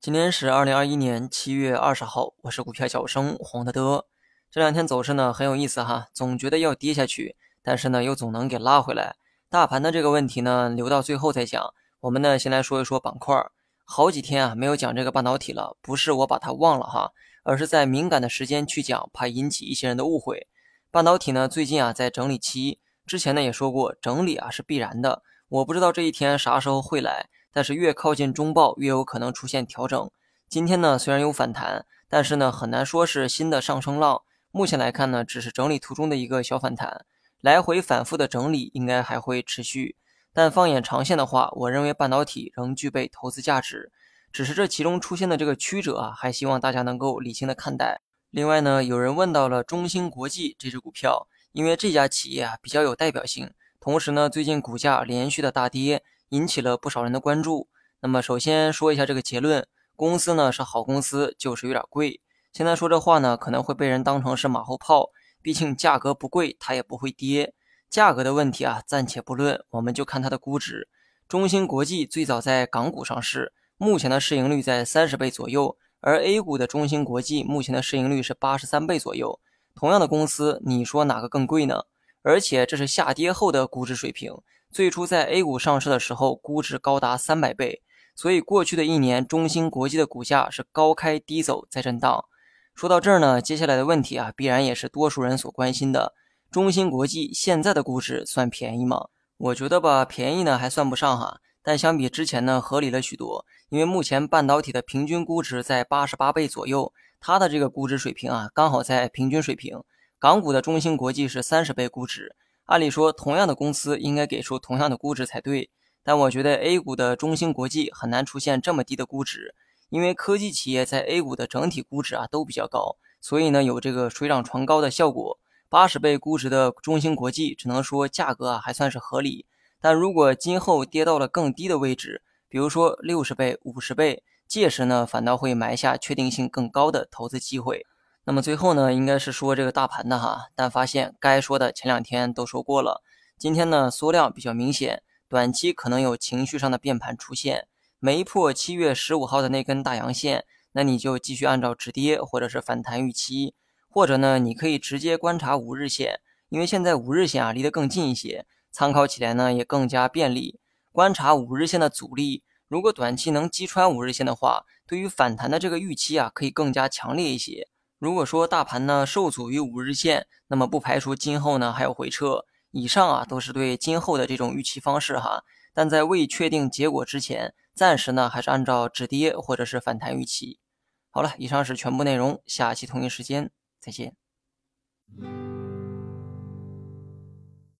今天是二零二一年七月二十号，我是股票小生黄德德。这两天走势呢很有意思哈，总觉得要跌下去，但是呢又总能给拉回来。大盘的这个问题呢，留到最后再讲。我们呢先来说一说板块。好几天啊没有讲这个半导体了，不是我把它忘了哈，而是在敏感的时间去讲，怕引起一些人的误会。半导体呢最近啊在整理期，之前呢也说过整理啊是必然的。我不知道这一天啥时候会来。但是越靠近中报，越有可能出现调整。今天呢，虽然有反弹，但是呢，很难说是新的上升浪。目前来看呢，只是整理途中的一个小反弹，来回反复的整理应该还会持续。但放眼长线的话，我认为半导体仍具备投资价值。只是这其中出现的这个曲折啊，还希望大家能够理性的看待。另外呢，有人问到了中芯国际这只股票，因为这家企业啊比较有代表性，同时呢，最近股价连续的大跌。引起了不少人的关注。那么，首先说一下这个结论：公司呢是好公司，就是有点贵。现在说这话呢，可能会被人当成是马后炮。毕竟价格不贵，它也不会跌。价格的问题啊，暂且不论，我们就看它的估值。中芯国际最早在港股上市，目前的市盈率在三十倍左右，而 A 股的中芯国际目前的市盈率是八十三倍左右。同样的公司，你说哪个更贵呢？而且这是下跌后的估值水平。最初在 A 股上市的时候，估值高达三百倍，所以过去的一年，中芯国际的股价是高开低走，在震荡。说到这儿呢，接下来的问题啊，必然也是多数人所关心的：中芯国际现在的估值算便宜吗？我觉得吧，便宜呢还算不上哈，但相比之前呢，合理了许多。因为目前半导体的平均估值在八十八倍左右，它的这个估值水平啊，刚好在平均水平。港股的中芯国际是三十倍估值。按理说，同样的公司应该给出同样的估值才对，但我觉得 A 股的中芯国际很难出现这么低的估值，因为科技企业在 A 股的整体估值啊都比较高，所以呢有这个水涨船高的效果。八十倍估值的中芯国际，只能说价格啊还算是合理，但如果今后跌到了更低的位置，比如说六十倍、五十倍，届时呢反倒会埋下确定性更高的投资机会。那么最后呢，应该是说这个大盘的哈，但发现该说的前两天都说过了。今天呢，缩量比较明显，短期可能有情绪上的变盘出现。没破七月十五号的那根大阳线，那你就继续按照止跌或者是反弹预期，或者呢，你可以直接观察五日线，因为现在五日线啊离得更近一些，参考起来呢也更加便利。观察五日线的阻力，如果短期能击穿五日线的话，对于反弹的这个预期啊，可以更加强烈一些。如果说大盘呢受阻于五日线，那么不排除今后呢还有回撤。以上啊都是对今后的这种预期方式哈，但在未确定结果之前，暂时呢还是按照止跌或者是反弹预期。好了，以上是全部内容，下期同一时间再见。